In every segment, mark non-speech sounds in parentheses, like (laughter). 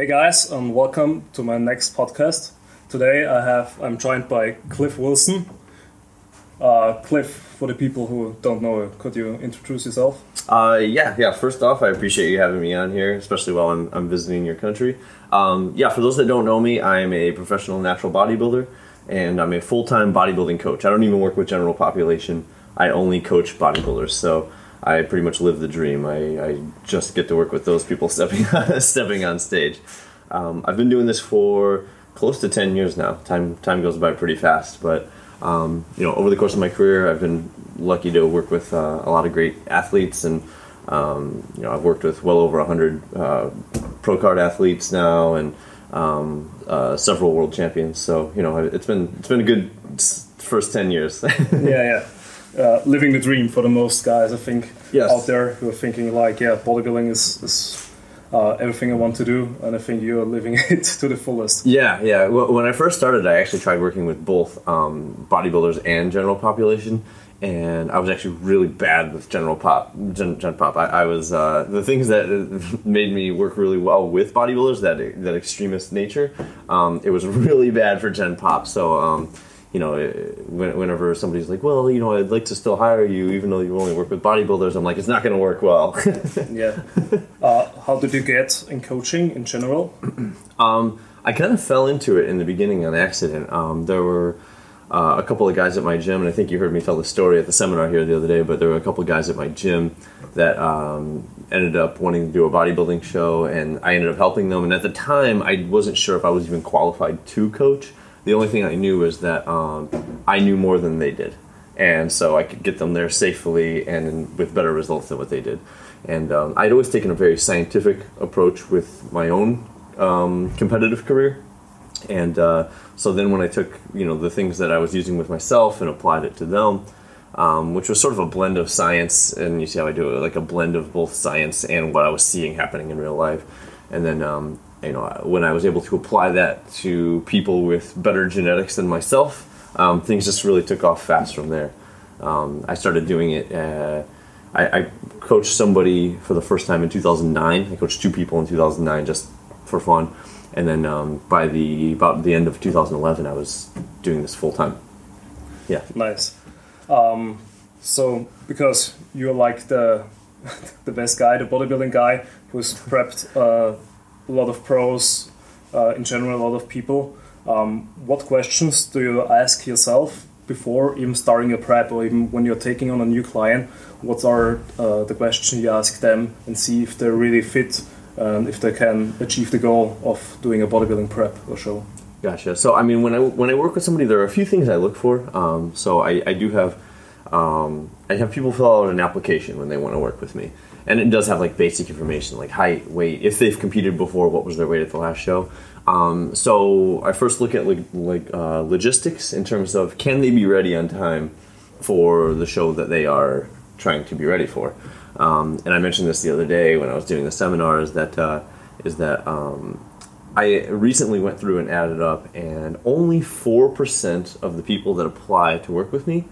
Hey guys, and welcome to my next podcast. Today I have I'm joined by Cliff Wilson. Uh, Cliff, for the people who don't know, could you introduce yourself? Uh, yeah, yeah. First off, I appreciate you having me on here, especially while I'm, I'm visiting your country. Um, yeah, for those that don't know me, I'm a professional natural bodybuilder, and I'm a full time bodybuilding coach. I don't even work with general population. I only coach bodybuilders, so I pretty much live the dream. I, I just get to work with those people (laughs) stepping stepping on stage. Um, I've been doing this for close to ten years now. Time time goes by pretty fast, but um, you know, over the course of my career, I've been lucky to work with uh, a lot of great athletes, and um, you know, I've worked with well over hundred uh, pro card athletes now, and um, uh, several world champions. So you know, it's been it's been a good first ten years. (laughs) yeah, yeah. Uh, living the dream for the most guys, I think, yes. out there who are thinking like, yeah, bodybuilding is, is uh, everything I want to do, and I think you're living (laughs) it to the fullest. Yeah, yeah. Well, when I first started, I actually tried working with both um, bodybuilders and general population, and I was actually really bad with general pop, gen, gen pop. I, I was uh, the things that (laughs) made me work really well with bodybuilders, that that extremist nature. Um, it was (laughs) really bad for gen pop. So. Um, you know, whenever somebody's like, well, you know, I'd like to still hire you, even though you only work with bodybuilders, I'm like, it's not going to work well. (laughs) yeah. Uh, how did you get in coaching in general? (clears throat) um, I kind of fell into it in the beginning on accident. Um, there were uh, a couple of guys at my gym, and I think you heard me tell the story at the seminar here the other day, but there were a couple of guys at my gym that um, ended up wanting to do a bodybuilding show, and I ended up helping them. And at the time, I wasn't sure if I was even qualified to coach the only thing I knew was that um, I knew more than they did, and so I could get them there safely and with better results than what they did. And um, I'd always taken a very scientific approach with my own um, competitive career, and uh, so then when I took you know the things that I was using with myself and applied it to them. Um, which was sort of a blend of science, and you see how I do it, like a blend of both science and what I was seeing happening in real life. And then um, you know, when I was able to apply that to people with better genetics than myself, um, things just really took off fast from there. Um, I started doing it. Uh, I, I, coached somebody for the first time in 2009. I coached two people in 2009 just for fun, and then um, by the about the end of 2011, I was doing this full time. Yeah. Nice. Um, so because you're like the (laughs) the best guy, the bodybuilding guy who's prepped. Uh, a lot of pros, uh, in general, a lot of people. Um, what questions do you ask yourself before even starting a prep or even when you're taking on a new client? What are uh, the questions you ask them and see if they're really fit and if they can achieve the goal of doing a bodybuilding prep or show? Gotcha. So, I mean, when I when I work with somebody, there are a few things I look for. Um, so, I, I do have um, I have people fill out an application when they want to work with me and it does have like basic information like height, weight, if they've competed before, what was their weight at the last show. Um, so I first look at like, like uh, logistics in terms of can they be ready on time for the show that they are trying to be ready for. Um, and I mentioned this the other day when I was doing the seminar is that uh, is that um, I recently went through and added up, and only four percent of the people that apply to work with me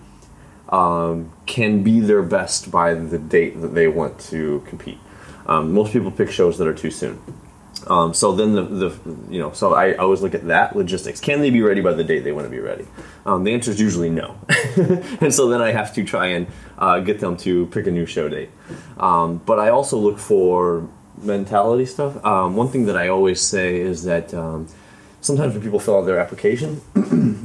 um, can be their best by the date that they want to compete. Um, most people pick shows that are too soon. Um, so then the, the you know so I, always look at that logistics. Can they be ready by the date they want to be ready? Um, the answer is usually no, (laughs) and so then I have to try and uh, get them to pick a new show date. Um, but I also look for mentality stuff. Um, one thing that I always say is that sometimes when people fill out their application, (clears throat)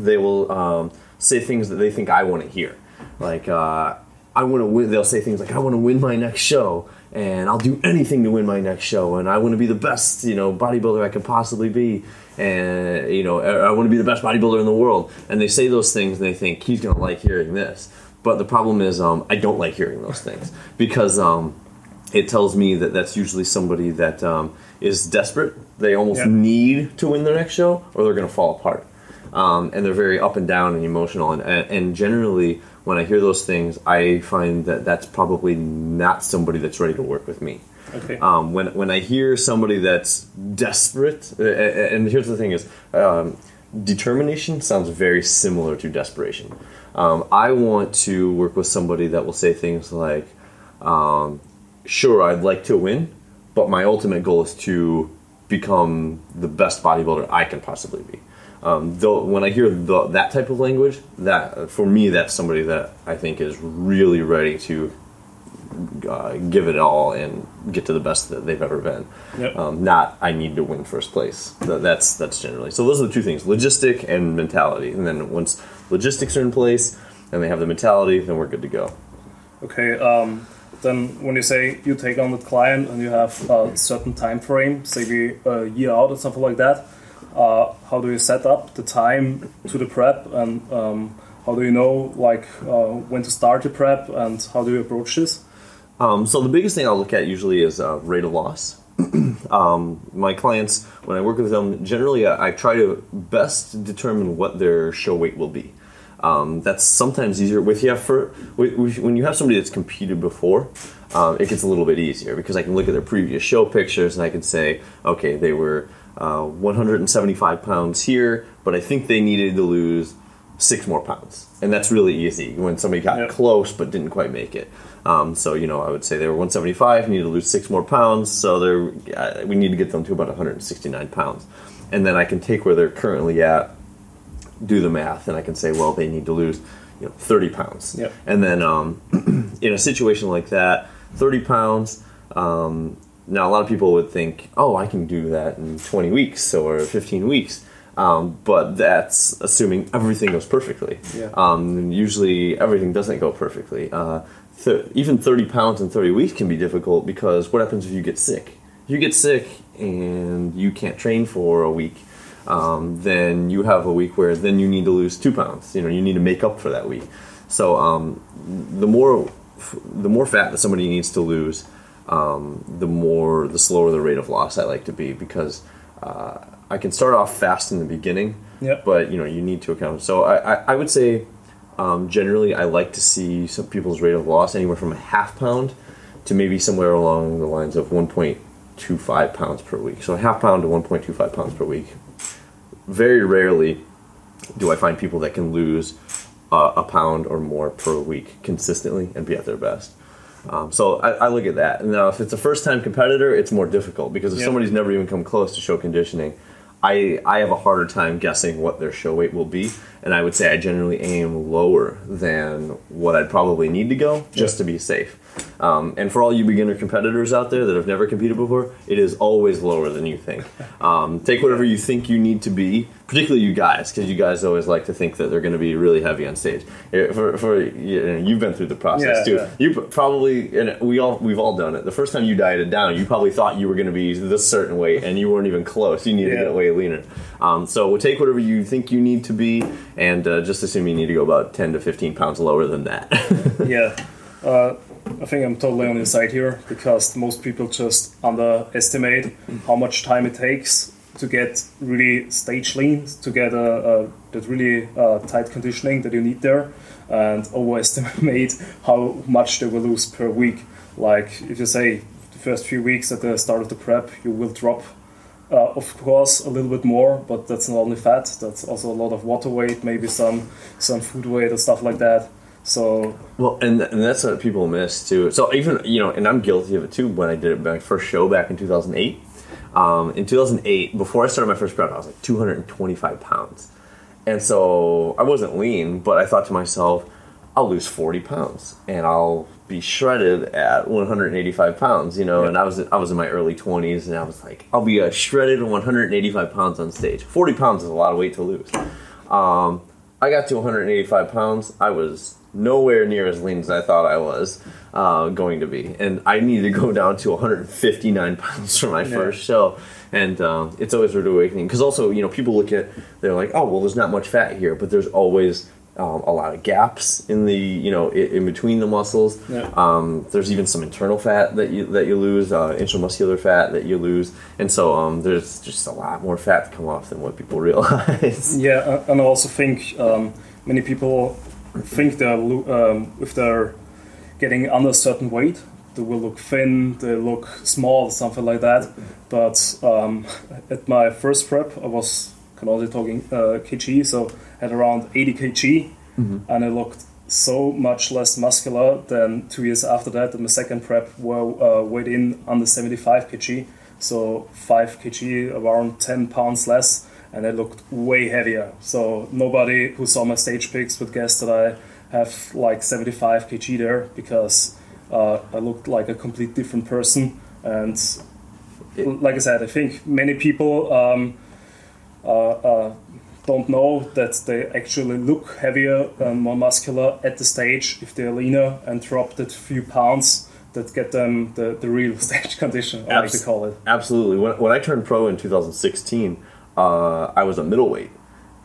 they will say things that they think I want to hear. Like, uh, I want to win. They'll say things like, "I want to win my next show, and I'll do anything to win my next show, and I want to be the best, you know, bodybuilder I could possibly be, and you know, I want to be the best bodybuilder in the world." And they say those things, and they think he's gonna like hearing this. But the problem is, um, I don't like hearing those things because um, it tells me that that's usually somebody that um, is desperate. They almost yeah. need to win their next show, or they're gonna fall apart. Um, and they're very up and down and emotional, and, and generally when I hear those things, I find that that's probably not somebody that's ready to work with me. Okay. Um, when when I hear somebody that's desperate, and here's the thing is, um, determination sounds very similar to desperation. Um, I want to work with somebody that will say things like, um, "Sure, I'd like to win, but my ultimate goal is to become the best bodybuilder I can possibly be. Um, though when I hear the, that type of language, that for me that's somebody that I think is really ready to uh, give it all and get to the best that they've ever been. Yep. Um, not I need to win first place. Th- That's that's generally so. Those are the two things: logistic and mentality. And then once logistics are in place and they have the mentality, then we're good to go. Okay. Um, then when you say you take on the client and you have a certain time frame, say a year out or something like that, uh, how do you set up the time to the prep and um, how do you know like uh, when to start the prep and how do you approach this? Um, so the biggest thing I'll look at usually is uh, rate of loss. (clears throat) um, my clients, when I work with them, generally I, I try to best determine what their show weight will be. Um, that's sometimes easier with you for when you have somebody that's competed before. Um, it gets a little bit easier because I can look at their previous show pictures and I can say, okay, they were uh, 175 pounds here, but I think they needed to lose six more pounds, and that's really easy when somebody got Yep. close but didn't quite make it. Um, so you know, I would say they were 175, need to lose six more pounds, so they're uh, we need to get them to about 169 pounds, and then I can take where they're currently at, do the math, and I can say, well, they need to lose you know 30 pounds, Yep. and then um, (clears throat) in a situation like that, 30 pounds. Um, now, a lot of people would think, oh, I can do that in 20 weeks or 15 weeks. Um, but that's assuming everything goes perfectly. Yeah. Um, usually, everything doesn't go perfectly. Uh, th- even 30 pounds in 30 weeks can be difficult because what happens if you get sick? If you get sick and you can't train for a week, um, then you have a week where then you need to lose two pounds. You know, you need to make up for that week. So um, the more the more fat that somebody needs to lose, um, the more the slower the rate of loss I like to be because uh, I can start off fast in the beginning, Yep. but you know you need to account. So I, I, I would say um, generally I like to see some people's rate of loss anywhere from a half pound to maybe somewhere along the lines of 1.25 pounds per week. So a half pound to 1.25 pounds per week. Very rarely do I find people that can lose uh, a pound or more per week consistently and be at their best. Um, so I, I look at that. Now, if it's a first-time competitor, it's more difficult because if Yeah. somebody's never even come close to show conditioning, I I have a harder time guessing what their show weight will be, and I would say I generally aim lower than what I'd probably need to go just Yeah. to be safe. Um, and for all you beginner competitors out there that have never competed before, it is always lower than you think. (laughs) Um, take whatever you think you need to be, particularly you guys, because you guys always like to think that they're going to be really heavy on stage. Eh, For, for you know, you've been through the process Yeah, too. yeah. You probably and we all we've all done it. The first time you dieted down, you probably thought you were going to be this certain weight, and you weren't even close. You needed to Yeah. get way leaner. Um, so we'll take whatever you think you need to be, and uh, just assume you need to go about ten to fifteen pounds lower than that. (laughs) yeah. Uh, I think I'm totally on your side here because most people just underestimate how much time it takes to get really stage lean, to get a, that really uh, tight conditioning that you need there, and overestimate (laughs) how much they will lose per week. Like if you say the first few weeks at the start of the prep, you will drop uh, of course, a little bit more, but that's not only fat. That's also a lot of water weight, maybe some some food weight and stuff like that. So Well, and, and that's what people miss too. So even you know, and I'm guilty of it too. When I did it my first show back in 2008, um, in 2008, before I started my first prep, I was like 225 pounds, and so I wasn't lean, but I thought to myself, I'll lose 40 pounds and I'll be shredded at 185 pounds. You know, Yeah. and I was I was in my early 20s, and I was like, I'll be a shredded 185 pounds on stage. 40 pounds is a lot of weight to lose. Um, I got to 185 pounds. I was nowhere near as lean as I thought I was uh, going to be, and I needed to go down to 159 pounds for my Yeah. first show. And um, it's always rude awakening because also you know people look at they're like, oh well, there's not much fat here, but there's always um, a lot of gaps in the you know in, in between the muscles. Yeah. Um, there's even some internal fat that you that you lose, uh, intramuscular fat that you lose, and so um, there's just a lot more fat to come off than what people (laughs) realize. Yeah, and I also think um, many people think they're um, if they're getting under a certain weight, they will look thin, they look small, something like that. But um, at my first prep, I was kind of only talking uh, kg, so at around 80 kg, and I looked so much less muscular than two years after that. At my second prep, where uh, weighed in under 75 kg. so 5 kg, around 10 pounds less, and I looked way heavier. So nobody who saw my stage pics would guess that I have like 75 kg there because uh, I looked like a complete different person. And like I said, I think many people um, uh, uh, don't know that they actually look heavier and more muscular at the stage if they're leaner and drop that few pounds that get them the, the real (laughs) stage condition, I like to call it. Absolutely. When, when I turned pro in 2016, uh, I was a middleweight.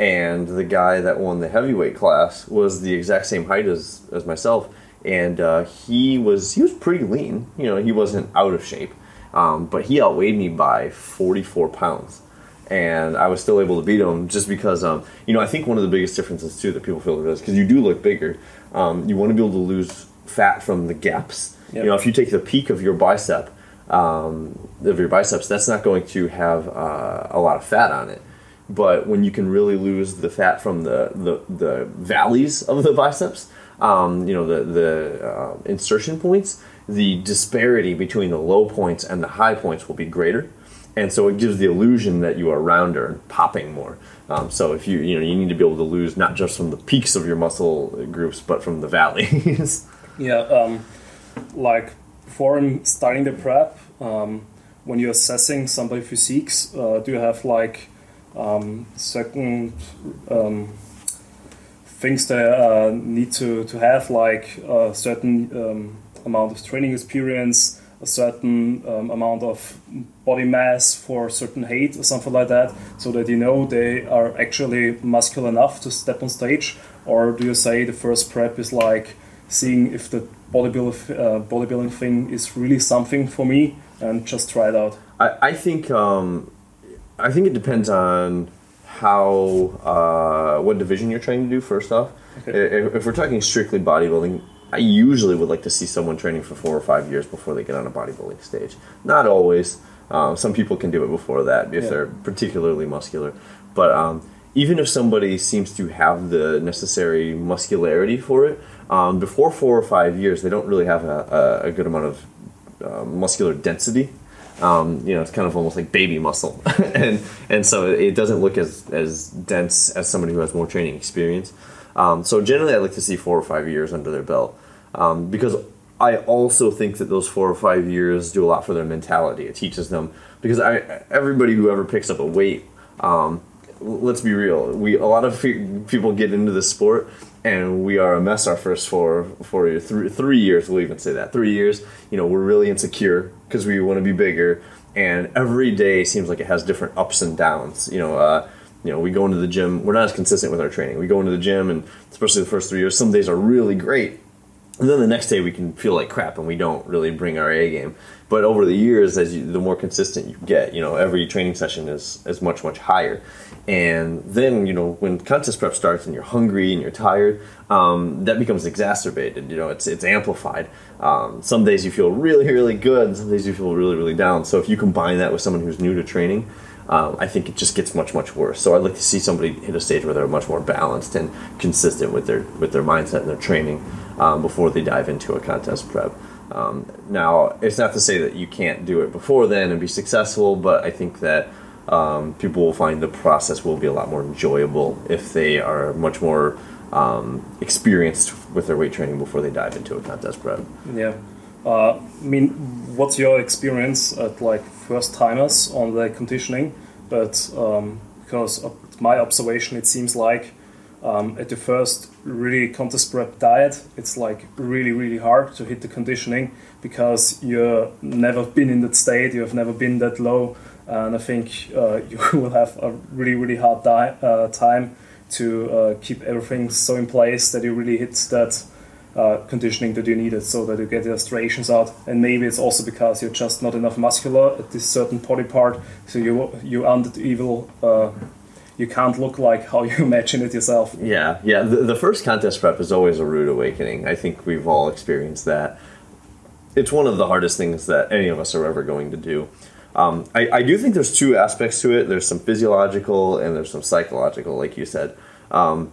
And the guy that won the heavyweight class was the exact same height as, as myself. And uh, he was he was pretty lean. You know, he wasn't out of shape. Um, but he outweighed me by 44 pounds and I was still able to beat him just because, um, you know, I think one of the biggest differences too that people feel is because you do look bigger, um, you want to be able to lose fat from the gaps. Yep. You know, if you take the peak of your bicep, um, of your biceps, that's not going to have uh, a lot of fat on it. But when you can really lose the fat from the the, the valleys of the biceps, um, you know, the the uh, insertion points, the disparity between the low points and the high points will be greater and so it gives the illusion that you are rounder and popping more. Um, so if you you know you need to be able to lose not just from the peaks of your muscle groups, but from the valleys. (laughs) yeah, um, like before starting the prep, um, when you're assessing somebody physiques, uh, do you have like um, certain um, things they uh, need to, to have, like a certain um, amount of training experience? a certain um, amount of body mass for certain height or something like that, so that you know they are actually muscular enough to step on stage? Or do you say the first prep is like seeing if the bodybuilding, uh, bodybuilding thing is really something for me and just try it out? I, I think um, I think it depends on how uh, what division you're trying to do. First off, okay. if, if we're talking strictly bodybuilding, I usually would like to see someone training for four or five years before they get on a bodybuilding stage. Not always. Um, some people can do it before that if yeah. they're particularly muscular. But um, even if somebody seems to have the necessary muscularity for it, um, before four or five years, they don't really have a, a, good amount of uh, muscular density. Um, you know, it's kind of almost like baby muscle, (laughs) and and so it doesn't look as as dense as somebody who has more training experience. Um, so generally, I like to see four or five years under their belt um, because I also think that those four or five years do a lot for their mentality. It teaches them because I everybody who ever picks up a weight, um, let's be real, we a lot of people get into the sport and we are a mess our first four four years, three, three years. We'll even say that three years. You know, we're really insecure because we want to be bigger, and every day seems like it has different ups and downs. You know. Uh, you know, we go into the gym. We're not as consistent with our training. We go into the gym, and especially the first three years, some days are really great, and then the next day we can feel like crap, and we don't really bring our A game. But over the years, as you, the more consistent you get, you know, every training session is is much much higher. And then you know when contest prep starts and you're hungry and you're tired, um, that becomes exacerbated. You know, it's it's amplified. Um, some days you feel really really good, and some days you feel really really down. So if you combine that with someone who's new to training um, I think it just gets much much worse. So I'd like to see somebody hit a stage where they're much more balanced and consistent with their with their mindset and their training um, before they dive into a contest prep. Um, now, it's not to say that you can't do it before then and be successful, but I think that um, people will find the process will be a lot more enjoyable if they are much more um, experienced with their weight training before they dive into a contest prep. Yeah. Uh, I mean, what's your experience at like first timers on the conditioning? But um, because my observation, it seems like um, at the first really contest prep diet, it's like really really hard to hit the conditioning because you've never been in that state, you have never been that low, and I think uh, (laughs) you will have a really really hard di- uh, time to uh, keep everything so in place that you really hit that uh, conditioning that you needed so that you get the striations out. And maybe it's also because you're just not enough muscular at this certain body part, so you you under evil. Uh, you can't look like how you (laughs) imagine it yourself. Yeah, yeah. The, the first contest prep is always a rude awakening. I think we've all experienced that. It's one of the hardest things that any of us are ever going to do. Um, I, I, do think there's two aspects to it. There's some physiological and there's some psychological, like you said. Um,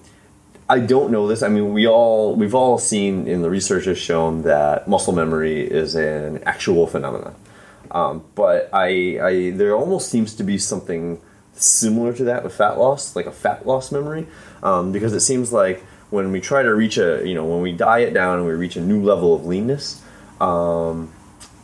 I don't know this. I mean, we all we've all seen in the research has shown that muscle memory is an actual phenomenon. Um, but I, I there almost seems to be something similar to that with fat loss, like a fat loss memory, um, because it seems like when we try to reach a you know when we diet down and we reach a new level of leanness. Um,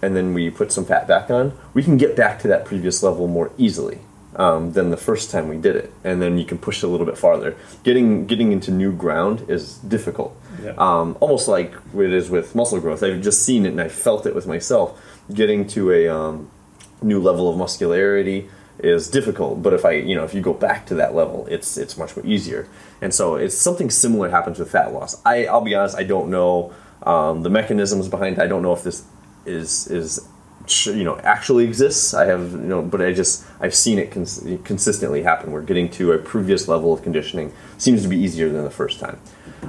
and then we put some fat back on, we can get back to that previous level more easily um, than the first time we did it, and then you can push it a little bit farther. Getting getting into new ground is difficult, Yeah. um, almost like it is with muscle growth. I've just seen it and I felt it with myself. Getting to a um, new level of muscularity is difficult, but if I you know if you go back to that level, it's it's much more easier. And so it's something similar happens with fat loss. I I'll be honest, I don't know um, the mechanisms behind. it. I don't know if this is is you know actually exists. I have you know, but I just I've seen it cons- consistently happen. We're getting to a previous level of conditioning seems to be easier than the first time.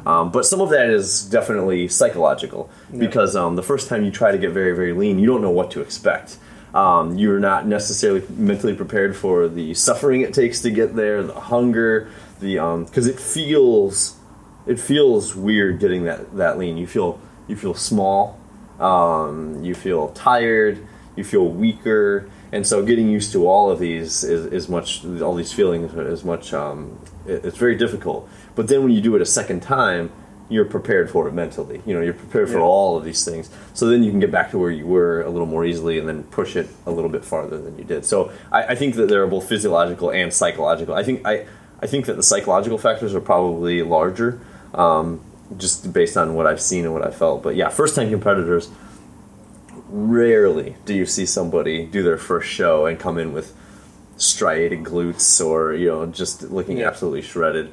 Um, but some of that is definitely psychological because um, the first time you try to get very very lean, you don't know what to expect. Um, you're not necessarily mentally prepared for the suffering it takes to get there, the hunger, the because it feels it feels weird getting that that lean. You feel you feel small, um, you feel tired, you feel weaker, and so getting used to all of these is, is much all these feelings is much um, it- it's very difficult. But then when you do it a second time, you're prepared for it mentally. You know, you're prepared for Yeah. all of these things. So then you can get back to where you were a little more easily, and then push it a little bit farther than you did. So I, I think that there are both physiological and psychological. I think I I think that the psychological factors are probably larger um, just based on what I've seen and what I felt. But yeah, first time competitors, rarely do you see somebody do their first show and come in with striated glutes or you know just looking Yeah. absolutely shredded.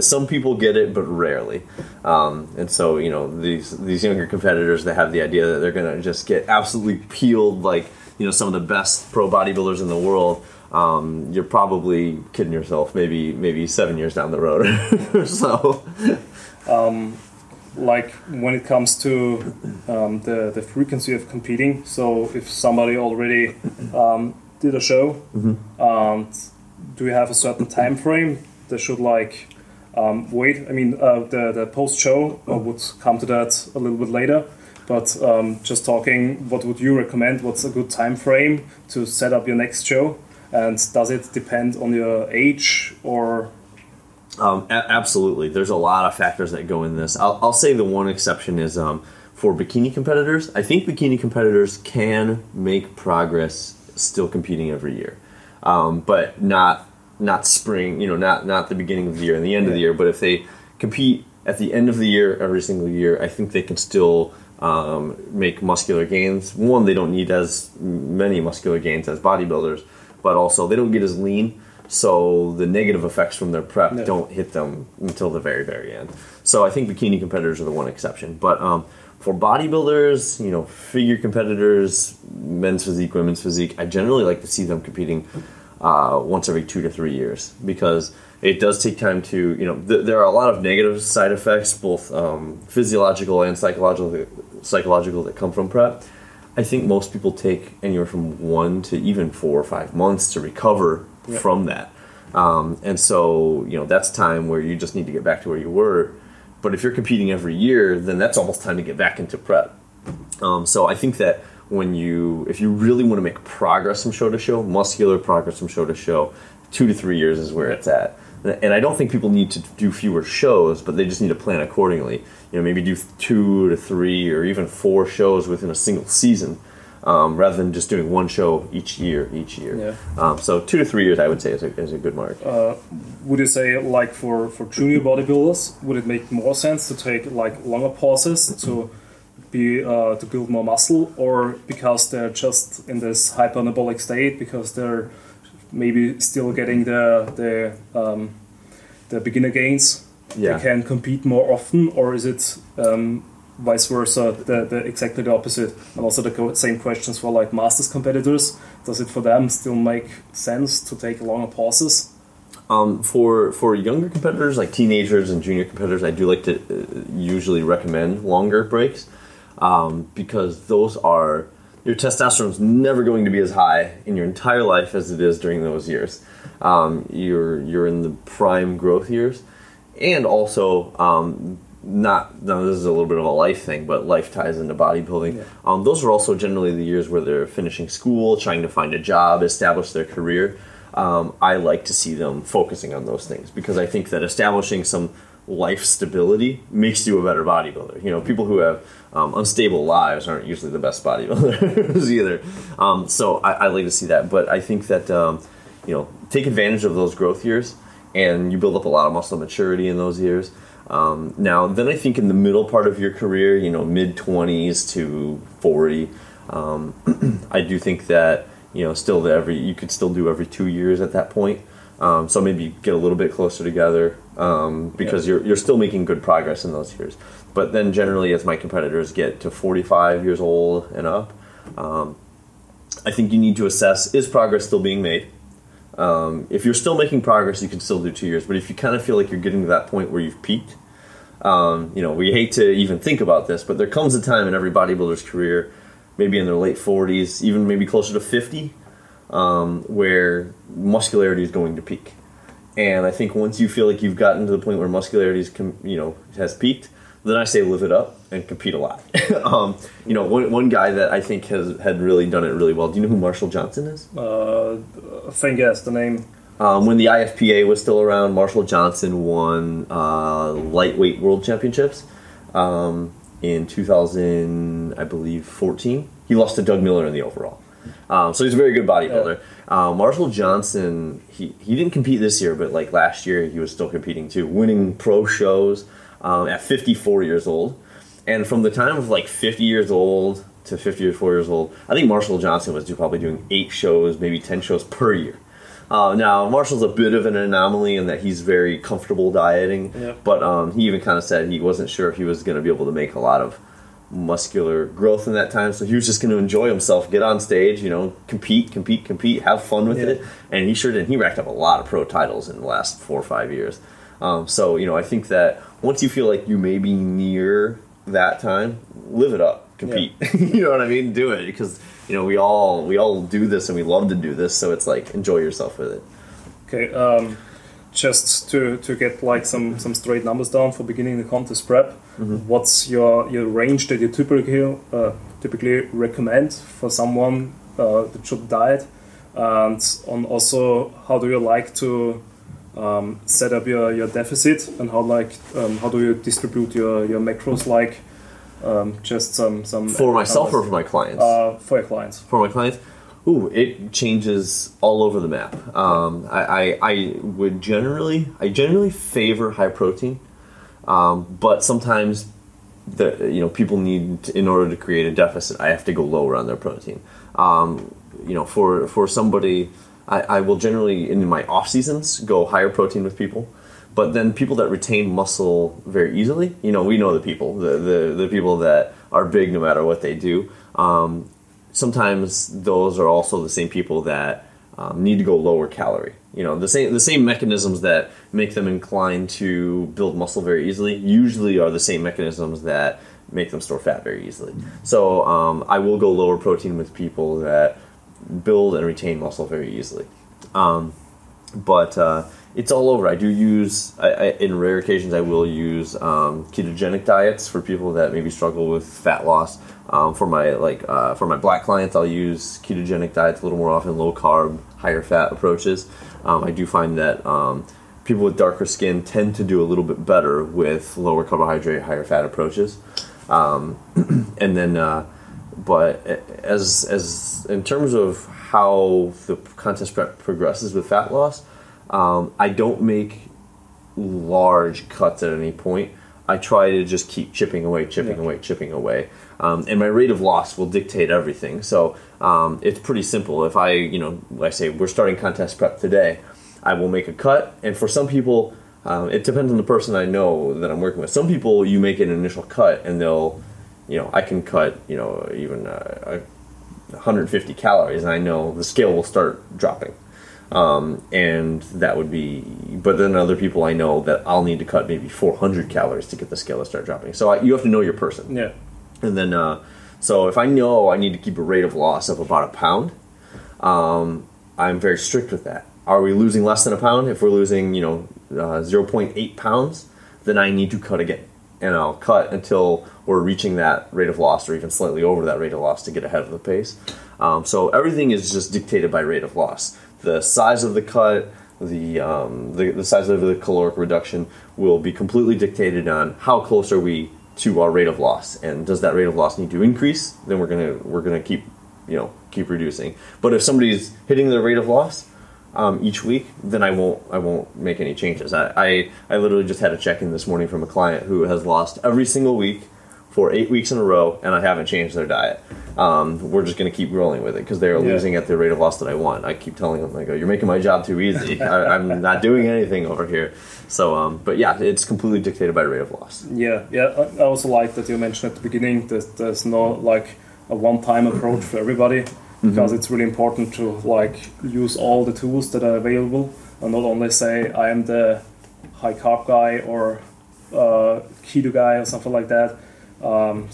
Some people get it, but rarely. Um, and so you know these these younger competitors that have the idea that they're gonna just get absolutely peeled like you know some of the best pro bodybuilders in the world. Um, you're probably kidding yourself. Maybe maybe seven years down the road. or (laughs) so like when it comes to um, the the frequency of competing. So if somebody already um, did a show, and do you have a certain time frame that should like um, wait? I mean, uh, the the post show uh, would come to that a little bit later. But um, just talking, what would you recommend? What's a good time frame to set up your next show? And does it depend on your age or Um, a- absolutely. There's a lot of factors that go in this. I'll, I'll say the one exception is um, for bikini competitors. I think bikini competitors can make progress still competing every year, um, but not not spring. You know, not not the beginning of the year and the end of the year. But if they compete at the end of the year every single year, I think they can still um, make muscular gains. One, they don't need as many muscular gains as bodybuilders, but also they don't get as lean. So the negative effects from their prep No. don't hit them until the very, very end. So I think bikini competitors are the one exception. But um, for bodybuilders, you know, figure competitors, men's physique, women's physique, I generally like to see them competing uh, once every two to three years because it does take time to, you know, th- there are a lot of negative side effects, both um, physiological and psychological, psychological that come from prep. I think most people take anywhere from one to even four or five months to recover From that. Um, and so, you know, that's time where you just need to get back to where you were. But if you're competing every year, then that's almost time to get back into prep. Um, so I think that when you, if you really want to make progress from show to show, muscular progress from show to show, two to three years is where it's at. And I don't think people need to do fewer shows, but they just need to plan accordingly. You know, maybe do two to three or even four shows within a single season, um, rather than just doing one show each year, each year. Yeah. Um, so two to three years, I would say, is a, is a good mark. would you say like for for junior bodybuilders would it make more sense to take like longer pauses to be uh, to build more muscle or because they're just in this hyperanabolic state because they're maybe still getting the the um, the beginner gains Yeah. they can compete more often or is it um, vice versa the, the exactly the opposite. And also the same questions for like masters competitors. Does it for them still make sense to take longer pauses? Um, for for younger competitors like teenagers and junior competitors, I do like to uh, usually recommend longer breaks um, because those are your testosterone's never going to be as high in your entire life as it is during those years. Um, you're you're in the prime growth years, and also um, not now this is a little bit of a life thing, but life ties into bodybuilding. Yeah. Um, those are also generally the years where they're finishing school, trying to find a job, establish their career. Um, I like to see them focusing on those things because I think that establishing some life stability makes you a better bodybuilder. You know, people who have um, unstable lives aren't usually the best bodybuilders (laughs) either. Um, so I, I like to see that, but I think that um, you know take advantage of those growth years, and you build up a lot of muscle maturity in those years. Um, now, then I think in the middle part of your career, you know, mid twenties to forty, um, (clears throat) I do think that you know still the every you could still do every two years at that point. Um, so maybe get a little bit closer together um, because Yeah. you're you're still making good progress in those years. But then generally, as my competitors get to 45 years old and up, um, I think you need to assess is progress still being made. Um, if you're still making progress, you can still do two years. But if you kind of feel like you're getting to that point where you've peaked, um, you know, we hate to even think about this, but there comes a time in every bodybuilder's career, maybe in their late 40s, even maybe closer to 50, um, where muscularity is going to peak. And I think once you feel like you've gotten to the point where muscularity is, you know, has peaked, then I say live it up and compete a lot. (laughs) um, you know, one, one guy that I think has had really done it really well. Do you know who Marshall Johnson is? Uh, I think yes, the name. Um, when the IFPA was still around, Marshall Johnson won uh, lightweight world championships um, in 2000, I believe, 14. He lost to Doug Miller in the overall. Um, so he's a very good bodybuilder. Uh, Marshall Johnson, he, he didn't compete this year, but like last year, he was still competing too, winning pro shows um, at 54 years old. And from the time of like 50 years old to 54 years old, I think Marshall Johnson was probably doing eight shows, maybe 10 shows per year. Uh, now Marshall's a bit of an anomaly in that he's very comfortable dieting, Yeah. but um, he even kind of said he wasn't sure if he was going to be able to make a lot of muscular growth in that time. So he was just going to enjoy himself, get on stage, you know, compete, compete, compete, have fun with Yeah. it, and he sure did. He racked up a lot of pro titles in the last four or five years. Um, so you know, I think that once you feel like you may be near that time, live it up, compete. (laughs) you know what I mean? Do it because you know we all we all do this and we love to do this. So it's like enjoy yourself with it. Okay, um, just to, to get like some, some straight numbers down for beginning the contest prep. What's your, your range that you typically uh, typically recommend for someone uh, that should diet, and on also how do you like to um, set up your, your deficit and how like um, how do you distribute your, your macros like um, just some some For myself or for my clients? uh, for your clients. for my clients ooh it changes all over the map um, I, I, I would generally i generally favor high protein um, but sometimes the you know people need to, in order to create a deficit i have to go lower on their protein um, you know for for somebody I, I will generally in my off seasons go higher protein with people but then people that retain muscle very easily you know we know the people the the, the people that are big no matter what they do um, sometimes those are also the same people that um, need to go lower calorie. You know, the same the same mechanisms that make them inclined to build muscle very easily usually are the same mechanisms that make them store fat very easily. So um, I will go lower protein with people that build and retain muscle very easily. Um, but uh, it's all over. I do use, I, I, in rare occasions, I will use um, ketogenic diets for people that maybe struggle with fat loss. Um, for my like uh, for my black clients, I'll use ketogenic diets a little more often, low carb, higher fat approaches. Um, I do find that um, people with darker skin tend to do a little bit better with lower carbohydrate, higher fat approaches. Um, (clears throat) and then, uh, but as as in terms of how the contest prep progresses with fat loss, um, I don't make large cuts at any point. I try to just keep chipping away, chipping Yeah. away, chipping away, um, and my rate of loss will dictate everything. So um, it's pretty simple. If I, you know, I say we're starting contest prep today, I will make a cut, and for some people, um, it depends on the person I know that I'm working with. Some people, you make an initial cut, and they'll, you know, I can cut, you know, even uh, 150 calories, and I know the scale will start dropping. Um, and that would be but then other people i know that i'll need to cut maybe 400 calories to get the scale to start dropping. So I, you have to know your person. Yeah. and then uh, so if i know i need to keep a rate of loss of about a pound um, i'm very strict with that. Are we losing less than a pound? If we're losing you know uh, 0.8 pounds then i need to cut again and I'll cut until we're reaching that rate of loss or even slightly over that rate of loss to get ahead of the pace. Um, so everything is just dictated by rate of loss. The size of the cut, the, um, the the size of the caloric reduction will be completely dictated on how close are we to our rate of loss, and does that rate of loss need to increase? Then we're gonna we're gonna keep you know keep reducing. But if somebody's hitting their rate of loss um, each week, then I won't I won't make any changes. I, I I literally just had a check in this morning from a client who has lost every single week for eight weeks in a row, and I haven't changed their diet. Um, we're just going to keep rolling with it because they're Yeah. losing at the rate of loss that I want. I keep telling them, I go, "You're making my job too easy. (laughs) I, I'm not doing anything over here." So, um, but yeah, it's completely dictated by rate of loss. Yeah, yeah. I I also like that you mentioned at the beginning that there's no like a one-time approach for everybody because it's really important to like use all the tools that are available and not only say I am the high carb guy or uh, keto guy or something like that. Um,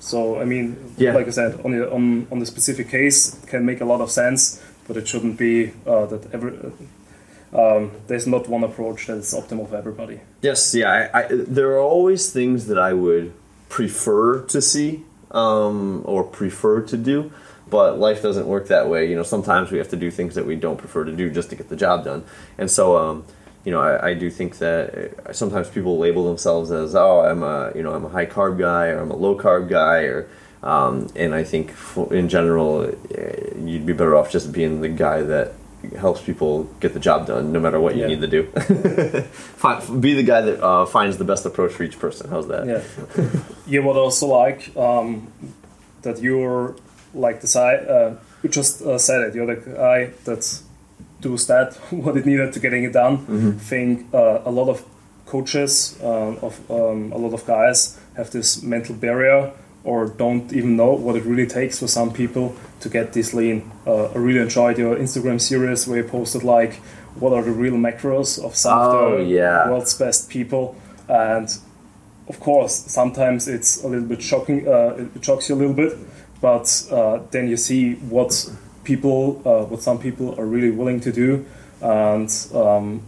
so I mean, Yeah. like I said, on the on, on the specific case, it can make a lot of sense, but it shouldn't be uh, that every. Um, there's not one approach that's optimal for everybody. Yes, yeah. I, I, there are always things that I would prefer to see um, or prefer to do, but life doesn't work that way. You know, sometimes we have to do things that we don't prefer to do just to get the job done. And so, um, you know, I, I do think that uh, sometimes people label themselves as, oh, I'm a, you know, I'm a high carb guy or I'm a low carb guy or. Um, and I think, for, in general, uh, you'd be better off just being the guy that helps people get the job done, no matter what you Yeah. need to do. (laughs) Be the guy that uh, finds the best approach for each person. How's that? Yeah, (laughs) you would also like um, that you're like the side. Uh, you just uh, said it. You're the guy that does that (laughs) what it needed to getting it done. Think uh, a lot of coaches um, of um, a lot of guys have this mental barrier or don't even know what it really takes for some people to get this lean. Uh, I really enjoyed your Instagram series where you posted like what are the real macros of some Oh, of the yeah. world's best people and of course, sometimes it's a little bit shocking. Uh, it shocks you a little bit, but uh, then you see what people, uh, what some people are really willing to do, and um,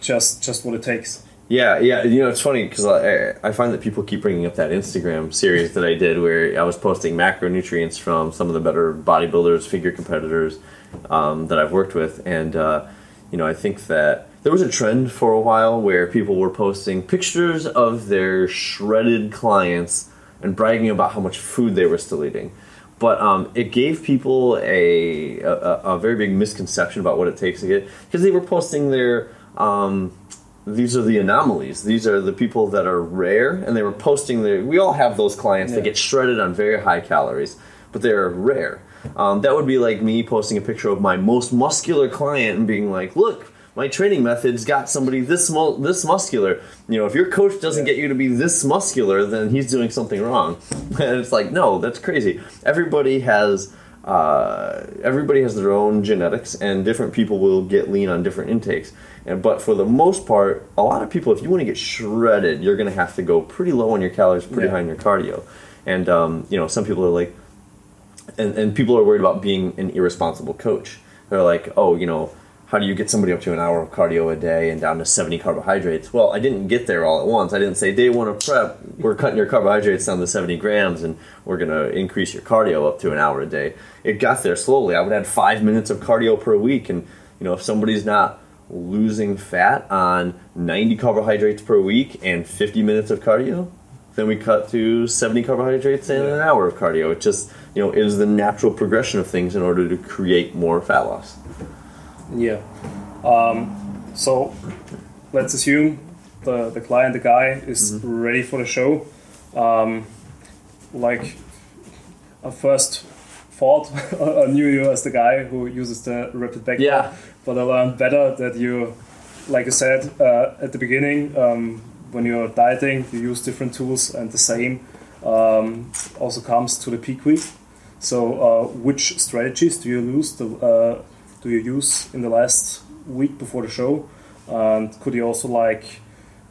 just just what it takes. Yeah, yeah. You know, it's funny because I, I find that people keep bringing up that Instagram series that I did where I was posting macronutrients from some of the better bodybuilders, figure competitors um, that I've worked with, and uh, you know, I think that there was a trend for a while where people were posting pictures of their shredded clients and bragging about how much food they were still eating. But um, it gave people a, a a very big misconception about what it takes to get because they were posting their um, these are the anomalies. These are the people that are rare, and they were posting their. We all have those clients that get shredded on very high calories, but they're rare. Um, that would be like me posting a picture of my most muscular client and being like, "Look, my training methods got somebody this mu- this muscular. You know, if your coach doesn't Yeah. get you to be this muscular, then he's doing something wrong." (laughs) and it's like, no, that's crazy. Everybody has. Uh, everybody has their own genetics, and different people will get lean on different intakes. And but for the most part, a lot of people, if you want to get shredded, you're going to have to go pretty low on your calories, pretty Yeah. high on your cardio. And um, you know, some people are like, and, and people are worried about being an irresponsible coach. They're like, oh, you know, how do you get somebody up to an hour of cardio a day and down to 70 carbohydrates? Well, I didn't get there all at once. I didn't say, day one of prep, we're cutting your carbohydrates down to 70 grams and we're going to increase your cardio up to an hour a day. It got there slowly. I would add five minutes of cardio per week. And, you know, if somebody's not losing fat on 90 carbohydrates per week and 50 minutes of cardio, then we cut to 70 carbohydrates and an hour of cardio. It just, you know, is the natural progression of things in order to create more fat loss. Yeah. Um, so let's assume the, the client, the guy, is ready for the show. Um, like, I first thought (laughs) I knew you as the guy who uses the rapid back. Yeah. But I learned better that you, like I said uh, at the beginning, um, when you're dieting, you use different tools, and the same um, also comes to the peak week. So, uh, which strategies do you use? The, uh, do you use in the last week before the show? And could you also like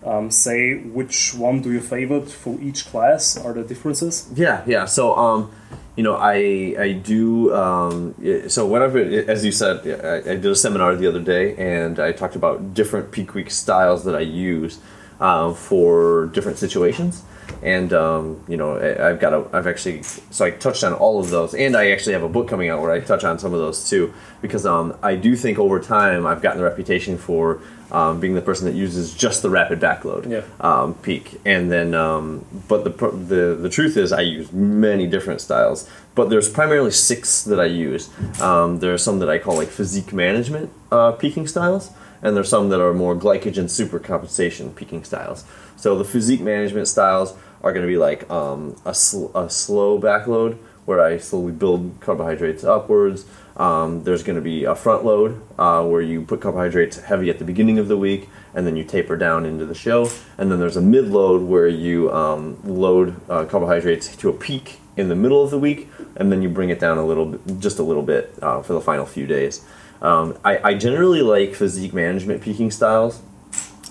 um, say which one do you favor for each class? Are there differences? Yeah, yeah. So, um, you know, I I do. Um, so whatever as you said, I, I did a seminar the other day, and I talked about different peak week styles that I use. uh, for different situations. And um, you know, I- I've got a, I've actually, so I touched on all of those, and I actually have a book coming out where I touch on some of those too, because um, I do think over time I've gotten the reputation for um, being the person that uses just the rapid backload Yeah. um, peak, and then um, but the the the truth is I use many different styles, but there's primarily six that I use. Um, there are some that I call like physique management uh, peaking styles, and there's some that are more glycogen supercompensation peaking styles. So the physique management styles are going to be like um, a, sl- a slow backload where I slowly build carbohydrates upwards. Um, there's going to be a front load uh, where you put carbohydrates heavy at the beginning of the week and then you taper down into the show. And then there's a mid load where you um, load uh, carbohydrates to a peak in the middle of the week and then you bring it down a little bit, just a little bit uh, for the final few days. Um, I, I generally like physique management peaking styles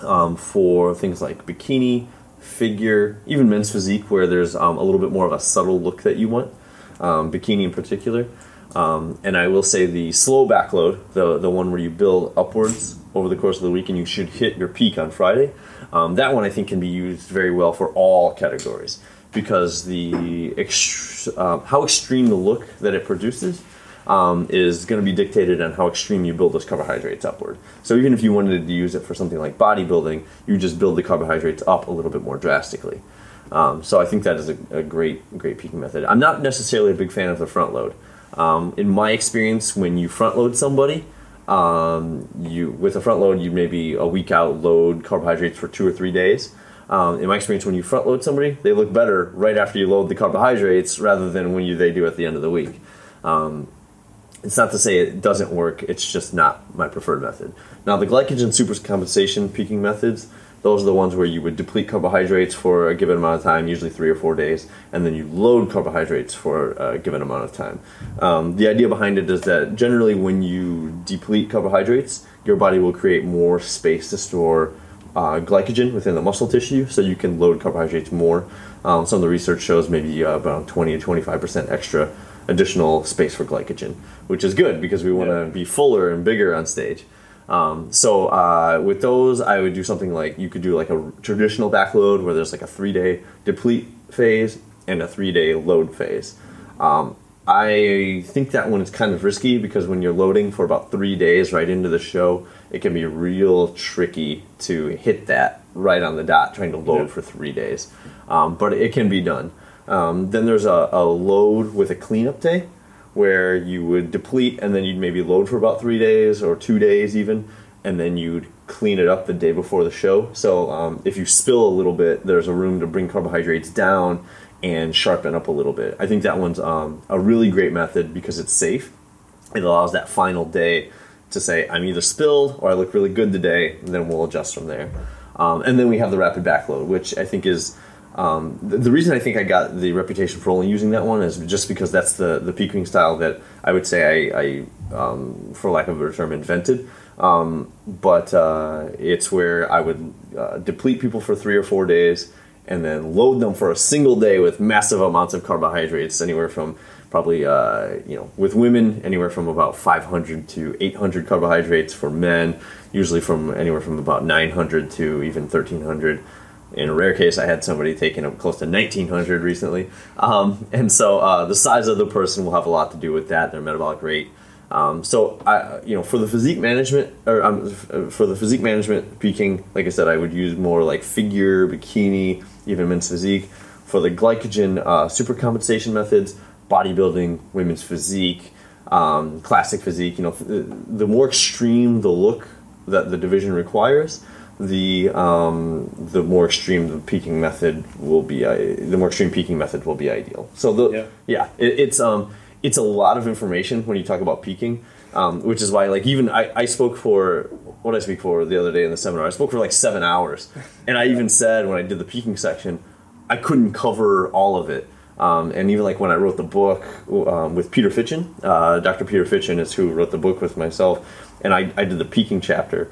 um, for things like bikini, figure, even men's physique, where there's um, a little bit more of a subtle look that you want, um, bikini in particular. Um, and I will say the slow backload, the the one where you build upwards over the course of the week, and you should hit your peak on Friday. Um, that one I think can be used very well for all categories because the ext- uh, how extreme the look that it produces um, is going to be dictated on how extreme you build those carbohydrates upward. So even if you wanted to use it for something like bodybuilding, you just build the carbohydrates up a little bit more drastically. Um, so I think that is a, a great, great peaking method. I'm not necessarily a big fan of the front load. Um, in my experience, when you front load somebody, um, you with a front load, you maybe a week out load carbohydrates for two or three days. Um, in my experience, when you front load somebody, they look better right after you load the carbohydrates rather than when you they do at the end of the week. Um, it's not to say it doesn't work, it's just not my preferred method. Now, the glycogen supercompensation peaking methods, those are the ones where you would deplete carbohydrates for a given amount of time, usually three or four days, and then you load carbohydrates for a given amount of time. Um, the idea behind it is that generally, when you deplete carbohydrates, your body will create more space to store uh, glycogen within the muscle tissue, so you can load carbohydrates more. Um, some of the research shows maybe uh, about 20 to 25% extra additional space for glycogen, which is good because we want to Yeah. be fuller and bigger on stage. Um, so uh, with those, I would do something like you could do like a traditional backload where there's like a three day deplete phase and a three day load phase. Um, I think that one is kind of risky because when you're loading for about three days right into the show, it can be real tricky to hit that right on the dot trying to load Yeah. for three days. Um, but it can be done. Um, then there's a, a load with a cleanup day where you would deplete and then you'd maybe load for about three days or two days even, and then you'd clean it up the day before the show. So um, if you spill a little bit, there's a room to bring carbohydrates down and sharpen up a little bit. I think that one's um, a really great method because it's safe. It allows that final day to say, I'm either spilled or I look really good today, and then we'll adjust from there. Um, and then we have the rapid backload, which I think is um, the, the reason I think I got the reputation for only using that one is just because that's the the peaking style that I would say I, I um, for lack of a better term, invented. Um, but uh, it's where I would uh, deplete people for three or four days and then load them for a single day with massive amounts of carbohydrates, anywhere from probably uh, you know with women anywhere from about 500 to 800 carbohydrates for men, usually from anywhere from about 900 to even 1300 in a rare case, I had somebody taking up close to 1900 recently. Um, and so uh, the size of the person will have a lot to do with that, their metabolic rate. Um, so, I, you know, for the physique management, or um, for the physique management peaking, like I said, I would use more like figure, bikini, even men's physique. For the glycogen uh, supercompensation methods, bodybuilding, women's physique, um, classic physique, you know, the more extreme the look that the division requires, the um, the more extreme the peaking method will be. Uh, the more extreme peaking method will be ideal. So the Yeah. yeah, it, it's um it's a lot of information when you talk about peaking, um, which is why like even I, I spoke for what I speak for the other day in the seminar. I spoke for like seven hours, and I even said when I did the peaking section, I couldn't cover all of it. Um, and even like when I wrote the book um, with Peter Fitschen, uh, Dr. Peter Fitschen is who wrote the book with myself, and I, I did the peaking chapter.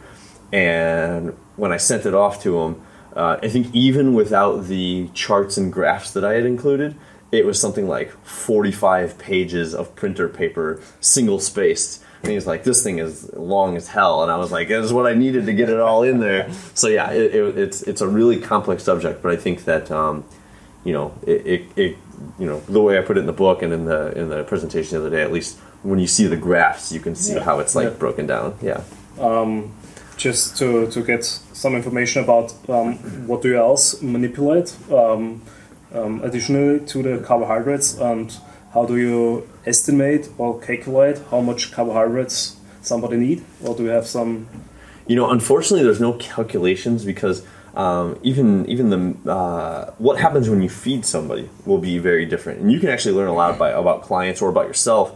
And when I sent it off to him, uh, I think even without the charts and graphs that I had included, it was something like 45 pages of printer paper, single spaced, And he's like, "This thing is long as hell," and I was like, "This is what I needed to get it all in there." (laughs) So yeah, it, it, it's it's a really complex subject, but I think that um, you know it, it, it you know the way I put it in the book and in the in the presentation the other day, at least when you see the graphs, you can see Yeah. how it's like Yeah. broken down. Yeah. Just to, to get some information about um, what do you else manipulate um, um, additionally to the carbohydrates and how do you estimate or calculate how much carbohydrates somebody need or do you have some? You know, unfortunately, there's no calculations because um, even even the uh, what happens when you feed somebody will be very different, and you can actually learn a lot by, about clients or about yourself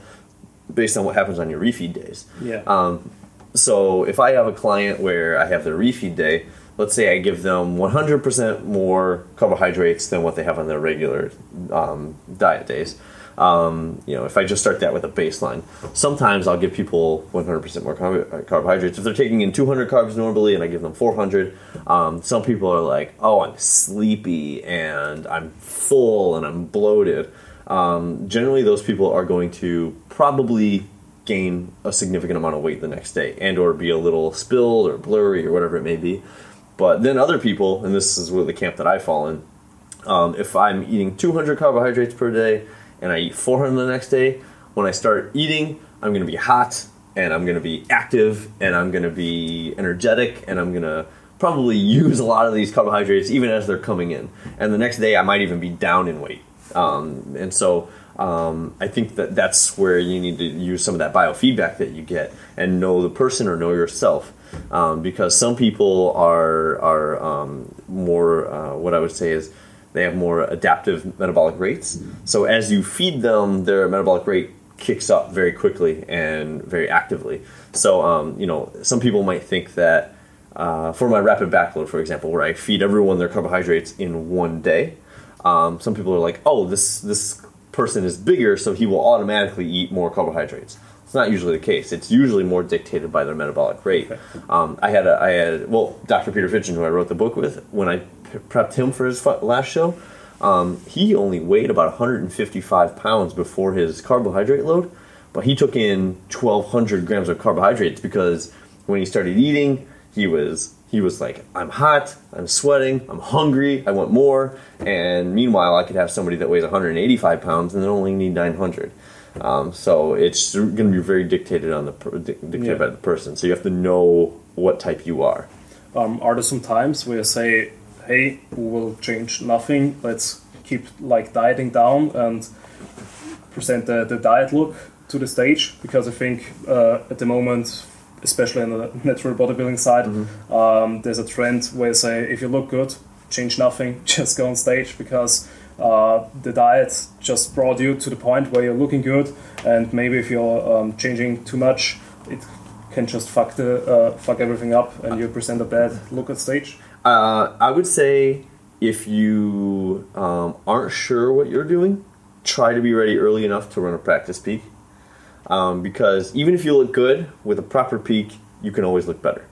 based on what happens on your refeed days. yeah. Um, so if I have a client where I have their refeed day, let's say I give them 100% more carbohydrates than what they have on their regular um, diet days. Um, you know, if I just start that with a baseline, sometimes I'll give people 100% more carb- carbohydrates. If they're taking in 200 carbs normally and I give them 400, um, some people are like, oh, I'm sleepy and I'm full and I'm bloated. Um, generally, those people are going to probably gain a significant amount of weight the next day and or be a little spilled or blurry or whatever it may be. But then other people and this is where the camp that i fall in um, if i'm eating 200 carbohydrates per day and i eat 400 the next day when i start eating i'm going to be hot and i'm going to be active and i'm going to be energetic and i'm going to probably (laughs) use a lot of these carbohydrates even as they're coming in. And the next day i might even be down in weight. Um, and so um, I think that that's where you need to use some of that biofeedback that you get and know the person or know yourself. Um, because some people are are um, more uh, what I would say is they have more adaptive metabolic rates. So as you feed them, their metabolic rate kicks up very quickly and very actively. So um, you know some people might think that uh, for my rapid backload, for example, where I feed everyone their carbohydrates in one day, um, some people are like, oh, this this person is bigger, so he will automatically eat more carbohydrates. It's not usually the case. It's usually more dictated by their metabolic rate. Um, I had a, I had well, Dr. Peter Fitschen, who I wrote the book with, when I prepped him for his last show, um, he only weighed about 155 pounds before his carbohydrate load, but he took in 1,200 grams of carbohydrates because when he started eating, he was he was like, I'm hot, I'm sweating, I'm hungry, I want more. And meanwhile, I could have somebody that weighs 185 pounds and they only need 900. Um, so it's going to be very dictated on the per- dictated Yeah. by the person. So you have to know what type you are. um, are there some times where you say hey we will change nothing let's keep like dieting down and present the, the diet look to the stage because i think uh, at the moment especially on the natural bodybuilding side um, there's a trend where you say if you look good change nothing (laughs) just go on stage because uh, the diet just brought you to the point where you're looking good and maybe if you're um, changing too much it can just fuck the uh, fuck everything up and you present a bad look at stage Uh, I would say if you um, aren't sure what you're doing, try to be ready early enough to run a practice peak. Um, because even if you look good with a proper peak, you can always look better.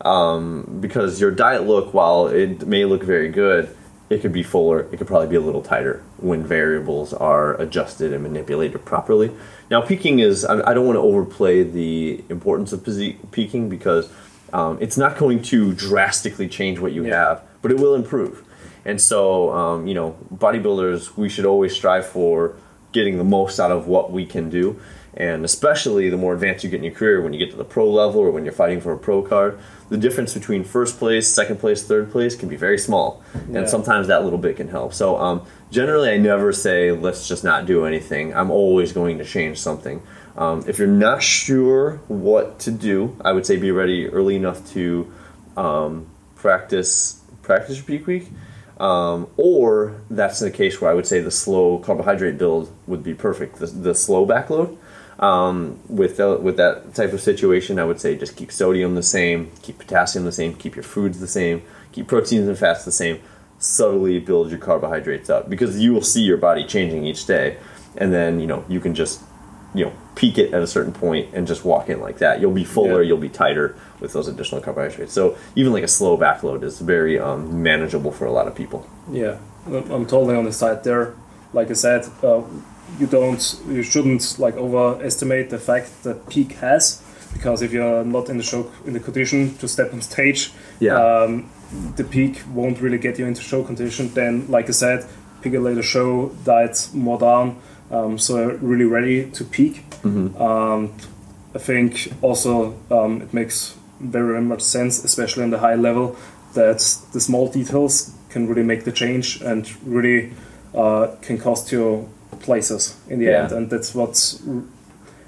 Um, because your diet look, while it may look very good, it could be fuller. It could probably be a little tighter when variables are adjusted and manipulated properly. Now, peaking is, I don't want to overplay the importance of peaking because um, it's not going to drastically change what you have, but it will improve. And so, um, you know, bodybuilders, we should always strive for getting the most out of what we can do. And especially the more advanced you get in your career, when you get to the pro level or when you're fighting for a pro card, the difference between first place, second place, third place can be very small. Yeah. And sometimes that little bit can help. So, um, generally, I never say, let's just not do anything. I'm always going to change something. Um, if you're not sure what to do, I would say be ready early enough to um, practice practice your peak week. Um, or that's the case where I would say the slow carbohydrate build would be perfect. The, the slow backload. Um, with the, with that type of situation, I would say just keep sodium the same, keep potassium the same, keep your foods the same, keep proteins and fats the same. Subtly build your carbohydrates up because you will see your body changing each day, and then you know you can just you know peak it at a certain point and just walk in like that. You'll be fuller, Yeah. you'll be tighter with those additional carbohydrates. So even like a slow backload is very um, manageable for a lot of people. Yeah, I'm totally on the side there. Like I said, uh, you don't you shouldn't like overestimate the fact that peak has because if you're not in the show in the condition to step on stage, Yeah. um, the peak won't really get you into show condition. Then, like I said, pick a later show, diet more down, um, so really ready to peak. Um, I think also um, it makes very, very much sense, especially on the high level, that the small details can really make the change and really uh, can cost you places in the Yeah. end. And that's what's,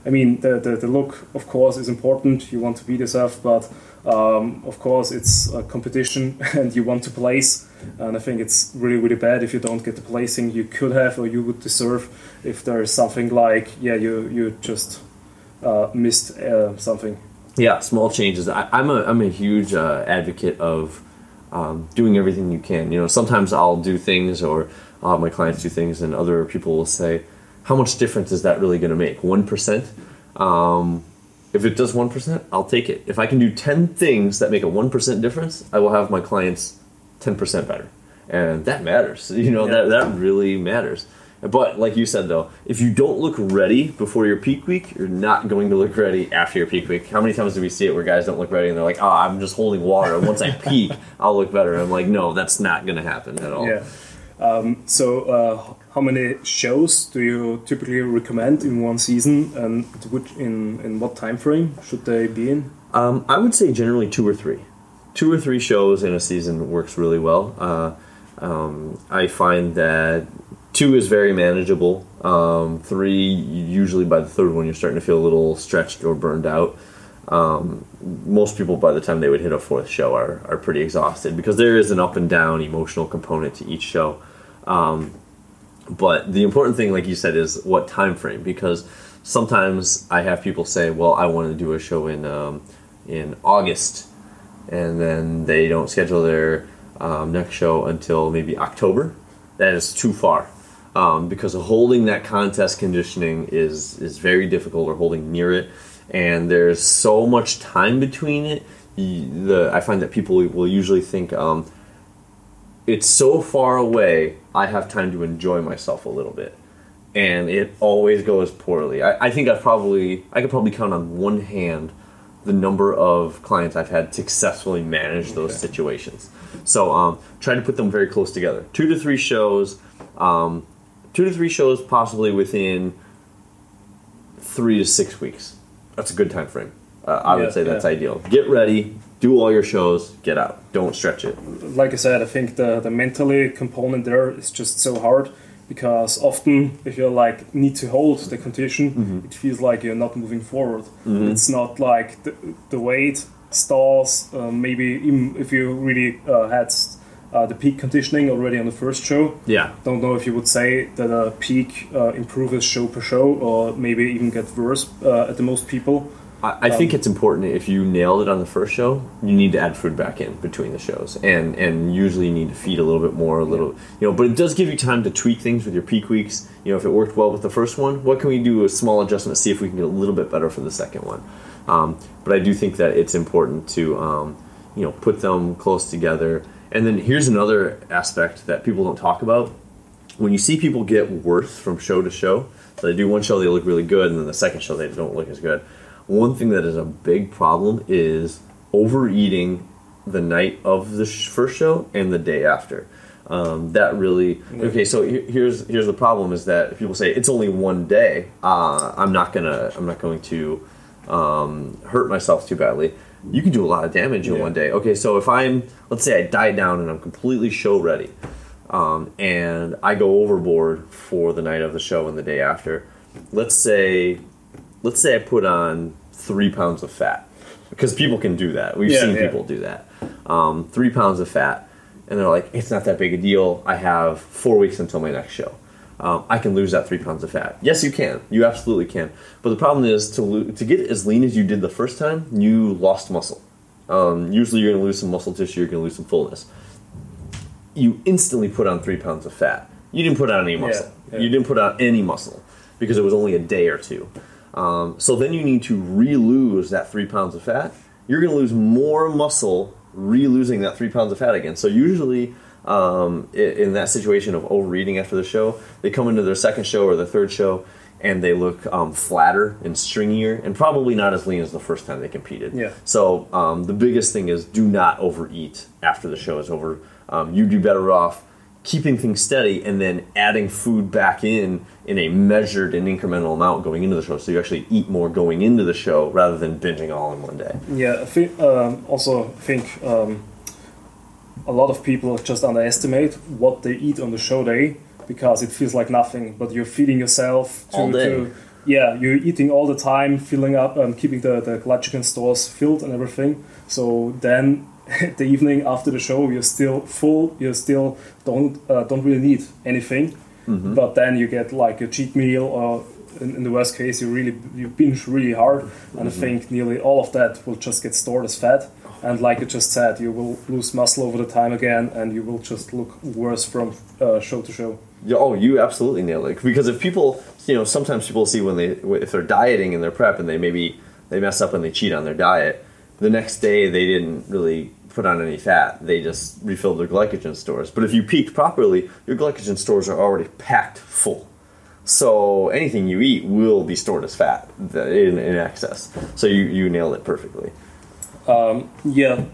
I mean, the, the, the look, of course, is important. You want to beat yourself, but um, of course, it's a competition (laughs) and you want to place. And I think it's really, really bad if you don't get the placing you could have or you would deserve. If there is something like, yeah, you, you just uh, missed uh, something. Yeah, small changes. I, I'm a I'm a huge uh, advocate of um, doing everything you can. You know, sometimes I'll do things, or Have my clients do things, and other people will say, "How much difference is that really going to make? One percent? Um, if it does one percent, I'll take it. If I can do ten things that make a one percent difference, I will have my clients ten percent better, and that matters. (laughs) You know, Yeah. that that really matters. But like you said though, if you don't look ready before your peak week, you're not going to look ready after your peak week. How many times do we see it where guys don't look ready and they're like, "Oh, I'm just holding water. and Once I (laughs) peak, I'll look better." I'm like, "No, that's not going to happen at all." Yeah. Um, so, uh, how many shows do you typically recommend in one season, and which in in what time frame should they be in? Um, I would say generally two or three. Two or three shows in a season works really well. Uh, um, I find that two is very manageable. Um, three, usually by the third one, you're starting to feel a little stretched or burned out. Um, most people, by the time they would hit a fourth show, are, are pretty exhausted because there is an up and down emotional component to each show. Um, but the important thing, like you said, is what time frame because sometimes I have people say, "Well, I want to do a show in um, in August," and then they don't schedule their um, next show until maybe October. That is too far um, because holding that contest conditioning is is very difficult, or holding near it, and there's so much time between it. The I find that people will usually think. Um, it's so far away, I have time to enjoy myself a little bit. And it always goes poorly. I, I think I've probably, I could probably count on one hand the number of clients I've had successfully manage those Okay. situations. So um, try to put them very close together. Two to three shows, um, two to three shows possibly within three to six weeks. That's a good time frame. Uh, I Yeah, would say that's yeah. ideal. Get ready, do all your shows, get out. Don't stretch it. Like I said, I think the the mentally component there is just so hard because often if you like need to hold the condition, it feels like you're not moving forward. It's not like the, the weight stalls. Uh, maybe even if you really uh, had uh, the peak conditioning already on the first show, Yeah. don't know if you would say that a peak uh, improves show per show or maybe even get worse uh, at the most people. I, I think it's important if you nailed it on the first show, you need to add food back in between the shows, and and usually you need to feed a little bit more, a little, you know. But it does give you time to tweak things with your peak weeks. You know, if it worked well with the first one, what can we do a small adjustment, see if we can get a little bit better for the second one. Um, but I do think that it's important to um, you know put them close together. And then here's another aspect that people don't talk about when you see people get worse from show to show, so they do one show, they look really good, and then the second show, they don't look as good. One thing that is a big problem is overeating the night of the sh- first show and the day after. Um, that really okay. So here's here's the problem: is that people say it's only one day. Uh, I'm not gonna I'm not going to um, hurt myself too badly. You can do a lot of damage in Yeah. one day. Okay, so if I'm let's say I die down and I'm completely show ready, um, and I go overboard for the night of the show and the day after. Let's say, let's say I put on three pounds of fat because people can do that. We've Yeah, seen yeah. people do that. Um, three pounds of fat, and they're like, it's not that big a deal. I have four weeks until my next show. Um, I can lose that three pounds of fat. Yes, you can. You absolutely can. But the problem is to lo- to get as lean as you did the first time, you lost muscle. Um, usually, you're going to lose some muscle tissue. You're going to lose some fullness you instantly put on three pounds of fat. You didn't put on any muscle. yeah. You didn't put on any muscle because it was only a day or two. Um, so then you need to re-lose that three pounds of fat. You're going to lose more muscle re-losing that three pounds of fat again. So usually um, in that situation of overeating after the show, they come into their second show or their third show and they look um, flatter and stringier and probably not as lean as the first time they competed. Yeah. So um, the biggest thing is do not overeat after the show is over. Um, you'd be better off keeping things steady and then adding food back in in a measured and incremental amount going into the show. So you actually eat more going into the show rather than binging all in one day. Yeah, I think, um, also think um, a lot of people just underestimate what they eat on the show day because it feels like nothing, but you're feeding yourself to, All day. to yeah, you're eating all the time, filling up, um, keeping the, the glycogen stores filled and everything. So then (laughs) the evening after the show, you're still full, you still don't uh, don't really need anything. Mm-hmm. But then you get like a cheat meal, or in, in the worst case, you really you binge really hard, and I think nearly all of that will just get stored as fat. And like you just said, you will lose muscle over the time again, and you will just look worse from uh, show to show. Yeah, oh, you absolutely nailed it. Because if people, you know, sometimes people see when they if they're dieting in their prep and they maybe they mess up and they cheat on their diet, the next day they didn't really put on any fat. They just refilled their glycogen stores. But if you peaked properly, your glycogen stores are already packed full. So anything you eat will be stored as fat in, in excess. So you, you nailed it perfectly. Yeah,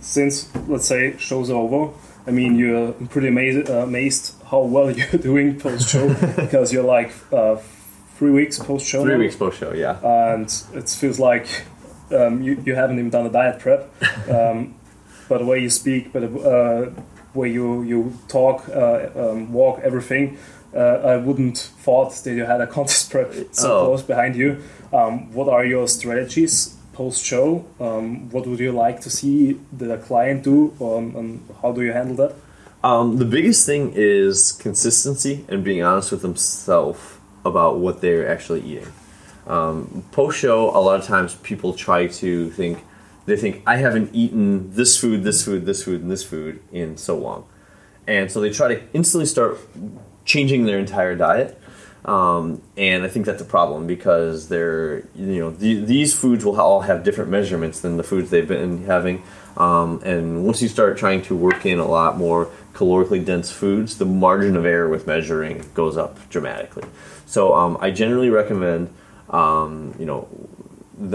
since let's say show's over, I mean you're pretty amazed, uh, amazed how well (laughs) you're doing post show (laughs) because you're like uh, three weeks post show. Three weeks post show, yeah. and it feels like um, you, you haven't even done a diet prep. (laughs) Um, but the way you speak, but the uh, way you you talk, uh, um, walk, everything, uh, I wouldn't thought that you had a (laughs) contest prep so Oh. close behind you. Um, what are your strategies post show? Um, what would you like to see the client do, um, and how do you handle that? Um, the biggest thing is consistency and being honest with themselves about what they're actually eating. Um, Post show, a lot of times people try to think, they think, I haven't eaten this food, this food, this food, and this food in so long. And so they try to instantly start changing their entire diet. Um, and I think that's a problem because they're, you know, the, these foods will all have different measurements than the foods they've been having. Um, and once you start trying to work in a lot more calorically dense foods, the margin of error with measuring goes up dramatically. So um, I generally recommend, um, you know,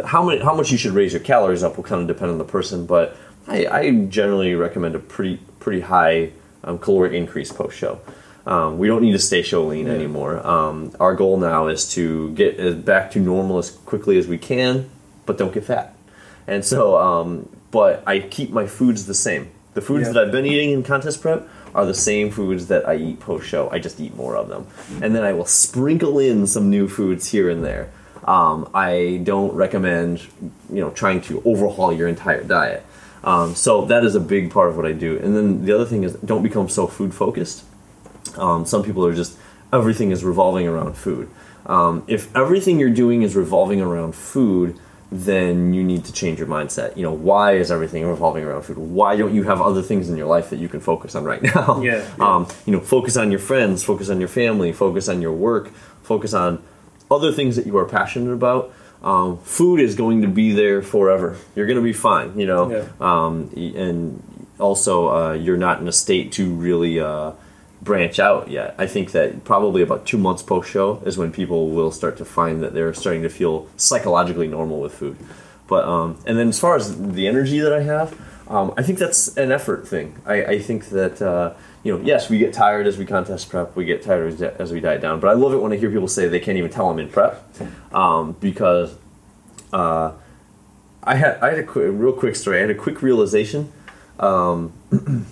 how many how much you should raise your calories up will kind of depend on the person, but I, I generally recommend a pretty pretty high um, caloric increase post show. Um, we don't need to stay show lean anymore. Um, our goal now is to get back to normal as quickly as we can, but don't get fat. And so, um, but I keep my foods the same. The foods Yeah. that I've been eating in contest prep are the same foods that I eat post show. I just eat more of them, and then I will sprinkle in some new foods here and there. Um, I don't recommend, you know, trying to overhaul your entire diet. Um, so that is a big part of what I do. And then the other thing is, don't become so food focused. Um, some people are just everything is revolving around food. Um, if everything you're doing is revolving around food, then you need to change your mindset. You know, why is everything revolving around food? Why don't you have other things in your life that you can focus on right (laughs) now? Yeah, yeah. Um, you know, focus on your friends, focus on your family, focus on your work, focus on other things that you are passionate about. Um, food is going to be there forever. You're going to be fine. You know, Yeah. um, and also uh, you're not in a state to really uh, branch out yet. I think that probably about two months post show is when people will start to find that they're starting to feel psychologically normal with food. But um, and then as far as the energy that I have, um, I think that's an effort thing. I, I think that uh, you know, yes, we get tired as we contest prep, we get tired as, we diet down. But I love it when I hear people say they can't even tell I'm in prep um, because uh, I had I had a, quick, a real quick story. I had a quick realization um, (clears throat)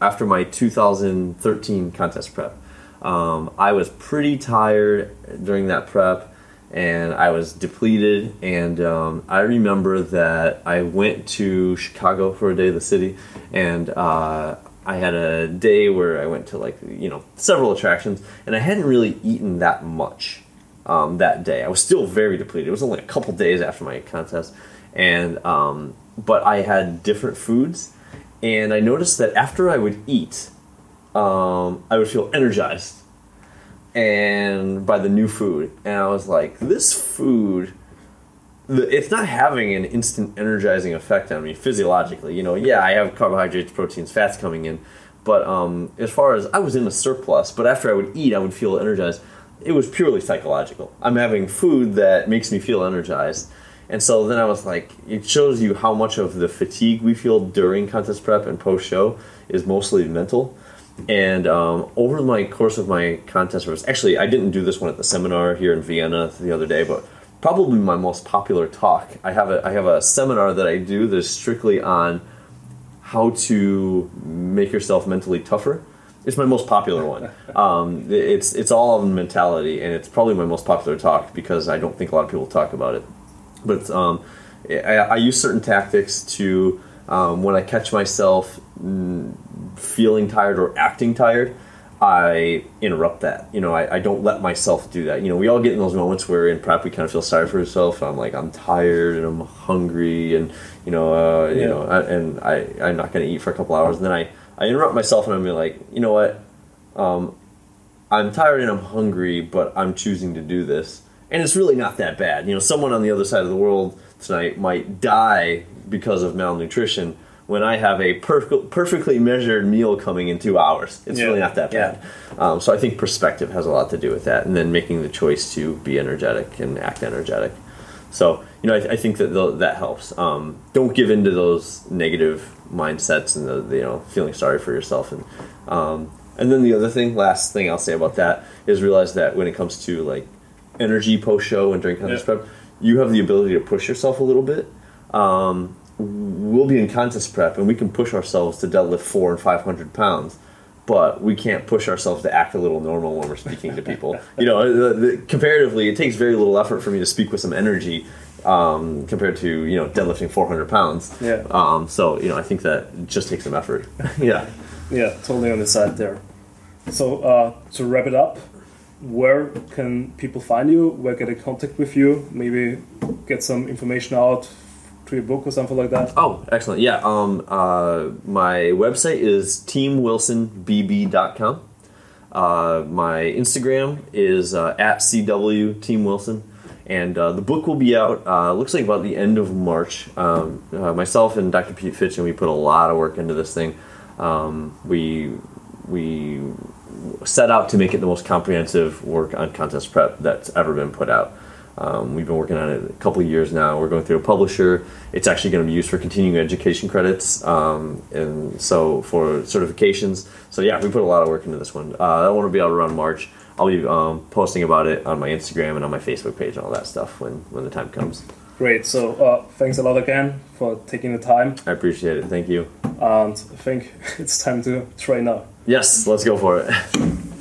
after my 2013 contest prep. Um, I was pretty tired during that prep, and I was depleted. And um, I remember that I went to Chicago for a day, of the city, and uh, I had a day where I went to like you know several attractions, and I hadn't really eaten that much um, that day. I was still very depleted. It was only a couple days after my contest, and um, but I had different foods, and I noticed that after I would eat, um, I would feel energized, and by the new food, and I was like, this food. It's not having an instant energizing effect on me physiologically. You know, yeah, I have carbohydrates, proteins, fats coming in, But um, as far as I was in a surplus, but after I would eat, I would feel energized. It was purely psychological. I'm having food that makes me feel energized. And so then I was like, it shows you how much of the fatigue we feel during contest prep and post show is mostly mental. And um, over my course of my contest actually, I didn't do this one at the seminar here in Vienna the other day, but probably my most popular talk. I have a I have a seminar that I do that is strictly on how to make yourself mentally tougher. It's my most popular one. (laughs) Um, it's it's all on mentality, and it's probably my most popular talk because I don't think a lot of people talk about it. But um, I, I use certain tactics to um, when I catch myself mm, feeling tired or acting tired, I interrupt that. You know, I, I don't let myself do that. You know, we all get in those moments where in prep we kind of feel sorry for ourselves. I'm like, I'm tired and I'm hungry and you know, uh, you know, I, and I I'm not going to eat for a couple hours. And then I I interrupt myself and I'm like, you know what, um, I'm tired and I'm hungry, but I'm choosing to do this. And it's really not that bad. You know, someone on the other side of the world tonight might die because of malnutrition when I have a perf- perfectly measured meal coming in two hours. It's Yeah. really not that Yeah. bad. Um, so I think perspective has a lot to do with that, and then making the choice to be energetic and act energetic. So you know, I, I think that that helps. Um, don't give in to those negative mindsets and the, the, you know feeling sorry for yourself. And um, and then the other thing, last thing I'll say about that is realize that when it comes to like energy post show and during contest Yeah. prep, you have the ability to push yourself a little bit. Um, we'll be in contest prep and we can push ourselves to deadlift four and five hundred pounds but we can't push ourselves to act a little normal when we're speaking to people. (laughs) you know, the, the, comparatively, it takes very little effort for me to speak with some energy um, compared to you know deadlifting 400 pounds. Yeah. Um, so you know, I think that just takes some effort. (laughs) yeah. Yeah, totally on the side there. So uh, to wrap it up, where can people find you? Where get in contact with you? Maybe get some information out to your book or something like that. Oh, excellent. Yeah. Um, uh, my website is teamwilsonbb.com. Uh, my Instagram is uh, at CW Team Wilson. And uh, the book will be out, uh, looks like about the end of March. Um, uh, myself and Dr. Pete Fitch, and we put a lot of work into this thing. Um, we, we set out to make it the most comprehensive work on contest prep that's ever been put out. Um, we've been working on it a couple of years now. We're going through a publisher. It's actually going to be used for continuing education credits, um, and so for certifications. So yeah, we put a lot of work into this one. Uh, that one will be out around March. I'll be um, posting about it on my Instagram and on my Facebook page and all that stuff when when the time comes. Great. So uh, thanks a lot again for taking the time, I appreciate it. Thank you. and I think (laughs) it's time to try now. Yes, let's go for it. (laughs)